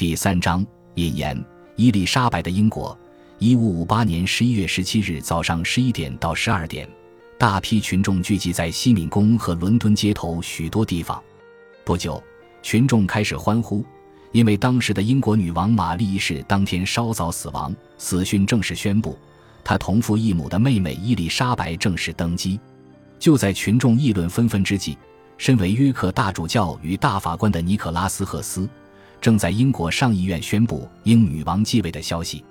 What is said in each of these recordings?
第三章引言：伊丽莎白的英国。一五五八年十一月十七日早上十一点到十二点，大批群众聚集在西敏宫和伦敦街头许多地方。不久，群众开始欢呼，因为当时的英国女王玛丽一世当天稍早死亡，死讯正式宣布，她同父异母的妹妹伊丽莎白正式登基。就在群众议论纷纷之际，身为约克大主教与大法官的尼可拉斯·赫斯，正在英国上议院宣布英女王继位的消息。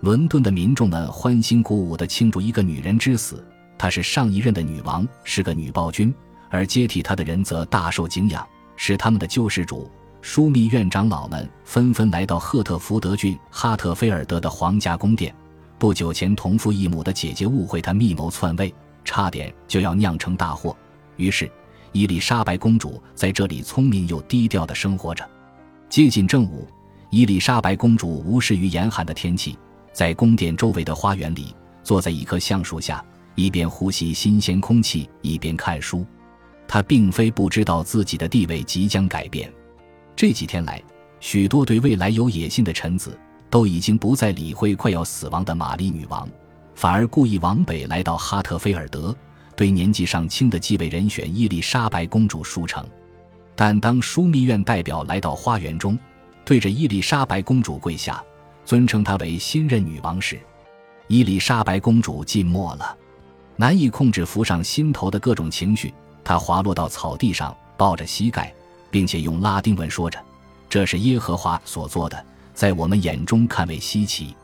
伦敦的民众们欢欣鼓舞地庆祝一个女人之死，她是上一任的女王，是个女暴君，而接替她的人则大受敬仰。是他们的救世主。枢密院长老们纷纷来到赫特福德郡哈特菲尔德的皇家宫殿。不久前，同父异母的姐姐误会他密谋篡位，差点就要酿成大祸。于是，伊丽莎白公主在这里聪明又低调地生活着。接近正午，伊丽莎白公主无视于严寒的天气，在宫殿周围的花园里，坐在一棵橡树下，一边呼吸新鲜空气，一边看书。他并非不知道自己的地位即将改变。这几天来，许多对未来有野心的臣子都已经不再理会快要死亡的玛丽女王，反而故意往北来到哈特菲尔德，对年纪尚轻的继位人选伊丽莎白公主书成。但当枢密院代表来到花园中，对着伊丽莎白公主跪下，尊称她为新任女王时，伊丽莎白公主静默了，难以控制浮上心头的各种情绪。他滑落到草地上，抱着膝盖，并且用拉丁文说着：“这是耶和华所做的，在我们眼中看为稀奇。”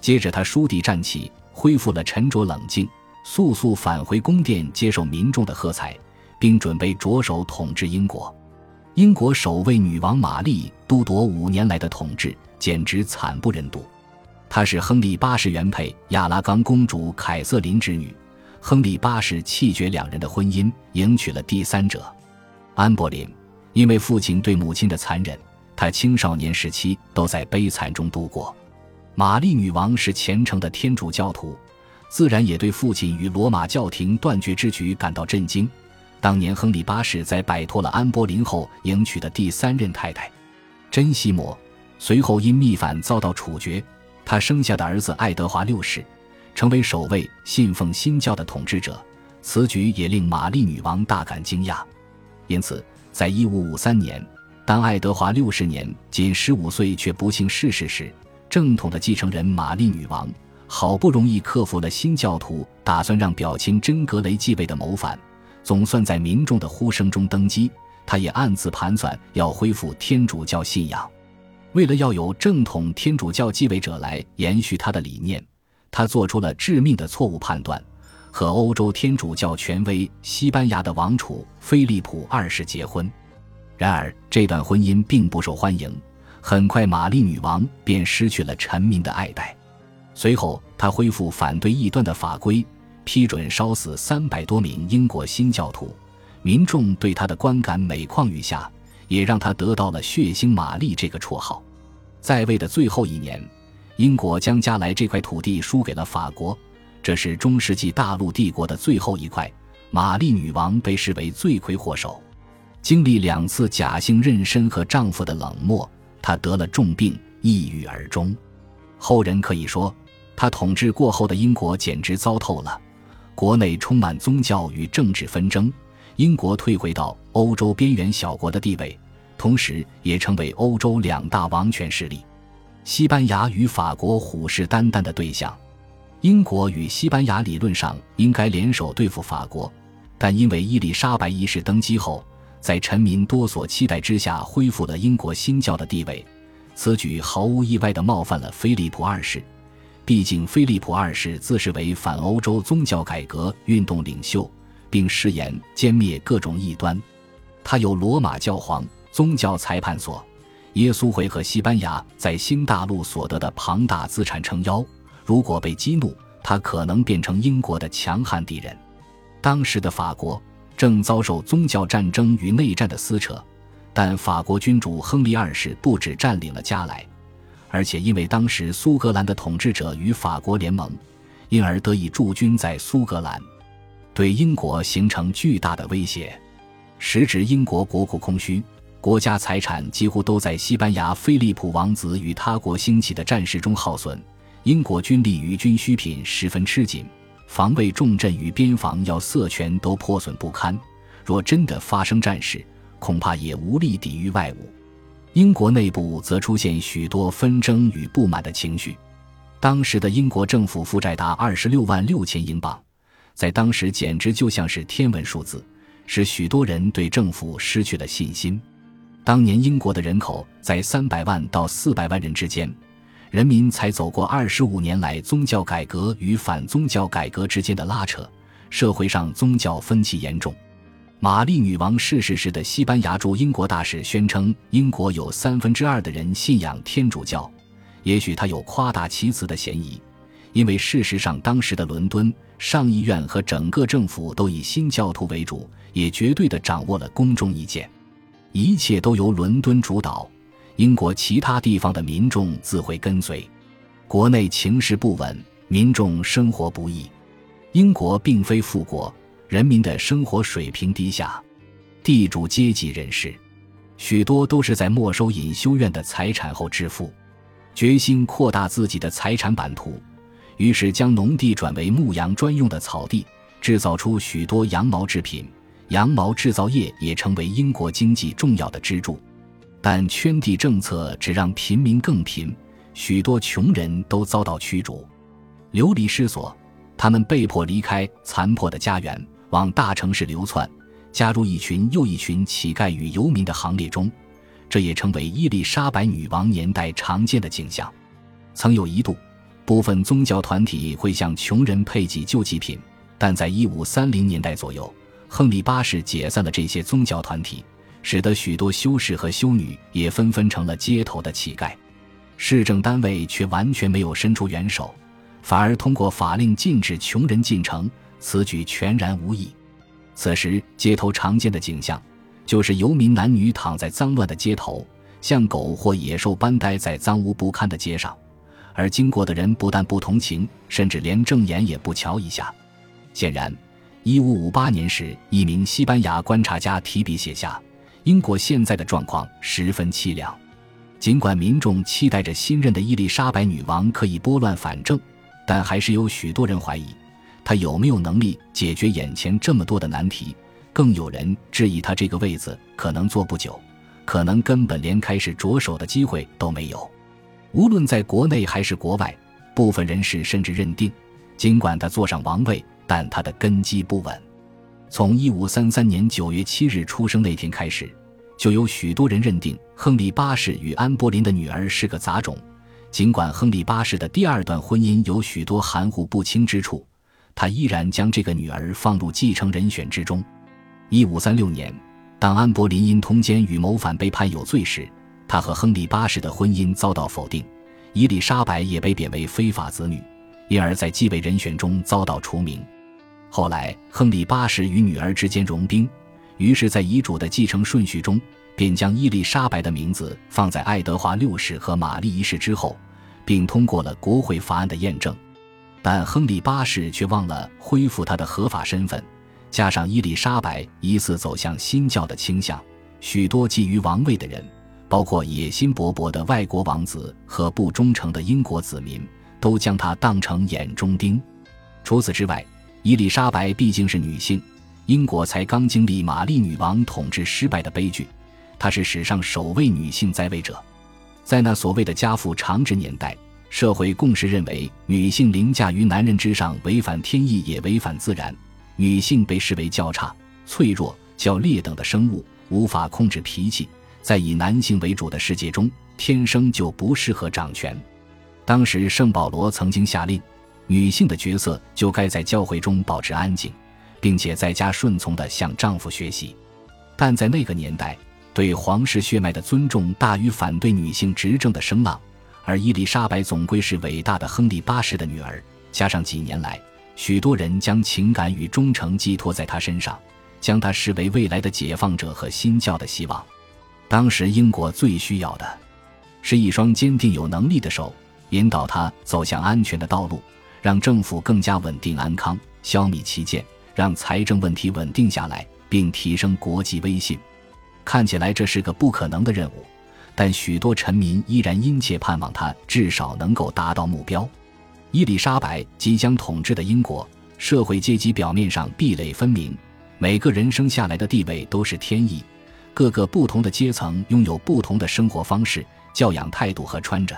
接着，他倏地站起，恢复了沉着冷静，速速返回宫殿，接受民众的喝彩，并准备着手统治英国。英国首位女王玛丽都铎五年来的统治简直惨不忍睹。她是亨利八世原配亚拉冈公主凯瑟琳之女。亨利八世弃绝两人的婚姻，迎娶了第三者安柏林。因为父亲对母亲的残忍，他青少年时期都在悲惨中度过。玛丽女王是虔诚的天主教徒，自然也对父亲与罗马教廷断绝之举感到震惊。当年亨利八世在摆脱了安柏林后，迎娶的第三任太太珍西摩，随后因逆反遭到处决。他生下的儿子爱德华六世。成为首位信奉新教的统治者，此举也令玛丽女王大感惊讶。因此，在一五五三年，当爱德华六十年仅十五岁却不幸逝世时，正统的继承人玛丽女王好不容易克服了新教徒打算让表亲真格雷继位的谋反，总算在民众的呼声中登基。他也暗自盘算要恢复天主教信仰，为了要有正统天主教继位者来延续他的理念。他做出了致命的错误判断，和欧洲天主教权威西班牙的王储菲利普二世结婚。然而，这段婚姻并不受欢迎，很快玛丽女王便失去了臣民的爱戴。随后，他恢复反对异端的法规，批准烧死三百多名英国新教徒。民众对他的观感每况愈下，也让他得到了“血腥玛丽”这个绰号。在位的最后一年。英国将加莱这块土地输给了法国，这是中世纪大陆帝国的最后一块。玛丽女王被视为罪魁祸首，经历两次假性妊娠和丈夫的冷漠，她得了重病，抑郁而终。后人可以说，她统治过后的英国简直糟透了，国内充满宗教与政治纷争，英国退回到欧洲边缘小国的地位，同时也成为欧洲两大王权势力。西班牙与法国虎视眈眈的对象，英国与西班牙理论上应该联手对付法国，但因为伊丽莎白一世登基后，在臣民多所期待之下恢复了英国新教的地位，此举毫无意外地冒犯了菲利普二世。毕竟，菲利普二世自视为反欧洲宗教改革运动领袖，并誓言歼灭各种异端。他有罗马教皇宗教裁判所。耶稣会和西班牙在新大陆所得的庞大资产撑腰，如果被激怒，他可能变成英国的强悍敌人。当时的法国正遭受宗教战争与内战的撕扯，但法国君主亨利二世不止占领了加莱，而且因为当时苏格兰的统治者与法国联盟，因而得以驻军在苏格兰，对英国形成巨大的威胁。时值英国国库空虚。国家财产几乎都在西班牙菲利普王子与他国兴起的战事中耗损。英国军力与军需品十分吃紧，防卫重镇与边防要塞全都破损不堪。若真的发生战事，恐怕也无力抵御外物。英国内部则出现许多纷争与不满的情绪。当时的英国政府负债达二十六万六千英镑，在当时简直就像是天文数字，使许多人对政府失去了信心。当年英国的人口在三百万到四百万人之间，人民才走过二十五年来宗教改革与反宗教改革之间的拉扯，社会上宗教分歧严重。玛丽女王逝世时的西班牙驻英国大使宣称，英国有三分之二的人信仰天主教。也许他有夸大其词的嫌疑，因为事实上，当时的伦敦上议院和整个政府都以新教徒为主，也绝对的掌握了公众意见。一切都由伦敦主导，英国其他地方的民众自会跟随。国内情势不稳，民众生活不易。英国并非富国，人民的生活水平低下，地主阶级人士许多都是在没收隐修院的财产后致富，决心扩大自己的财产版图，于是将农地转为牧羊专用的草地，制造出许多羊毛制品。羊毛制造业也成为英国经济重要的支柱，但圈地政策只让贫民更贫，许多穷人都遭到驱逐，流离失所。他们被迫离开残破的家园，往大城市流窜，加入一群又一群乞丐与游民的行列中。这也成为伊丽莎白女王年代常见的景象。曾有一度，部分宗教团体会向穷人配给救济品，但在一五三零年代左右。亨利八世解散了这些宗教团体，使得许多修士和修女也纷纷成了街头的乞丐。市政单位却完全没有伸出援手，反而通过法令禁止穷人进城，此举全然无益。此时，街头常见的景象就是游民男女躺在脏乱的街头，像狗或野兽般待在脏污不堪的街上，而经过的人不但不同情，甚至连正眼也不瞧一下。显然。一五五八年时，一名西班牙观察家提笔写下：“英国现在的状况十分凄凉。尽管民众期待着新任的伊丽莎白女王可以拨乱反正，但还是有许多人怀疑他有没有能力解决眼前这么多的难题。更有人质疑他这个位子可能坐不久，可能根本连开始着手的机会都没有。无论在国内还是国外，部分人士甚至认定，尽管他坐上王位。”但他的根基不稳。从一五三三年九月七日出生那天开始，就有许多人认定亨利八世与安柏林的女儿是个杂种。尽管亨利八世的第二段婚姻有许多含糊不清之处，他依然将这个女儿放入继承人选之中。一五三六年，当安柏林因通奸与谋反被判有罪时，他和亨利八世的婚姻遭到否定，伊丽莎白也被贬为非法子女，因而，在继位人选中遭到除名。后来，亨利八世与女儿之间融冰，于是，在遗嘱的继承顺序中，便将伊丽莎白的名字放在爱德华六世和玛丽一世之后，并通过了国会法案的验证。但亨利八世却忘了恢复他的合法身份，加上伊丽莎白疑似走向新教的倾向，许多觊觎王位的人，包括野心勃勃的外国王子和不忠诚的英国子民，都将他当成眼中钉。除此之外，伊丽莎白毕竟是女性，英国才刚经历玛丽女王统治失败的悲剧，她是史上首位女性在位者。在那所谓的家父长治年代，社会共识认为女性凌驾于男人之上，违反天意也违反自然。女性被视为较差、脆弱、较劣等的生物，无法控制脾气，在以男性为主的世界中，天生就不适合掌权。当时圣保罗曾经下令。女性的角色就该在教会中保持安静，并且在家顺从地向丈夫学习。但在那个年代，对皇室血脉的尊重大于反对女性执政的声浪。而伊丽莎白总归是伟大的亨利八世的女儿，加上几年来许多人将情感与忠诚寄托在她身上，将她视为未来的解放者和新教的希望。当时英国最需要的，是一双坚定有能力的手，引导她走向安全的道路。让政府更加稳定安康，消弭歧见，让财政问题稳定下来，并提升国际威信。看起来这是个不可能的任务，但许多臣民依然殷切盼望他至少能够达到目标。伊丽莎白即将统治的英国社会阶级表面上壁垒分明，每个人生下来的地位都是天意，各个不同的阶层拥有不同的生活方式、教养态度和穿着。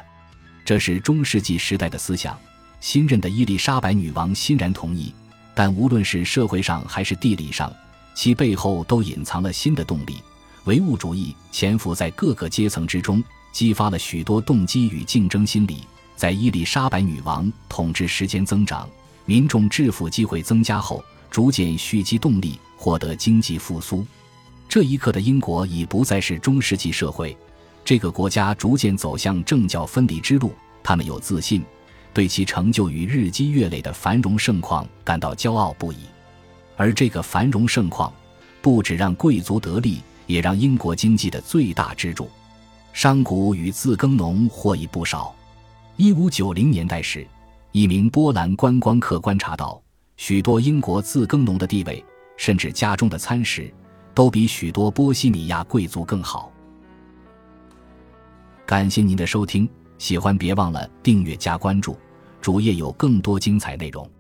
这是中世纪时代的思想。新任的伊丽莎白女王欣然同意，但无论是社会上还是地理上，其背后都隐藏了新的动力。唯物主义潜伏在各个阶层之中，激发了许多动机与竞争心理。在伊丽莎白女王统治时间增长、民众致富机会增加后，逐渐蓄积动力，获得经济复苏。这一刻的英国已不再是中世纪社会，这个国家逐渐走向政教分离之路。他们有自信。对其成就与日积月累的繁荣盛况感到骄傲不已，而这个繁荣盛况不止让贵族得利，也让英国经济的最大支柱商贾与自耕农获益不少。一五九零年代时，一名波兰观光客观察到，许多英国自耕农的地位，甚至家中的餐食，都比许多波西米亚贵族更好。感谢您的收听。喜欢别忘了订阅加关注，主页有更多精彩内容。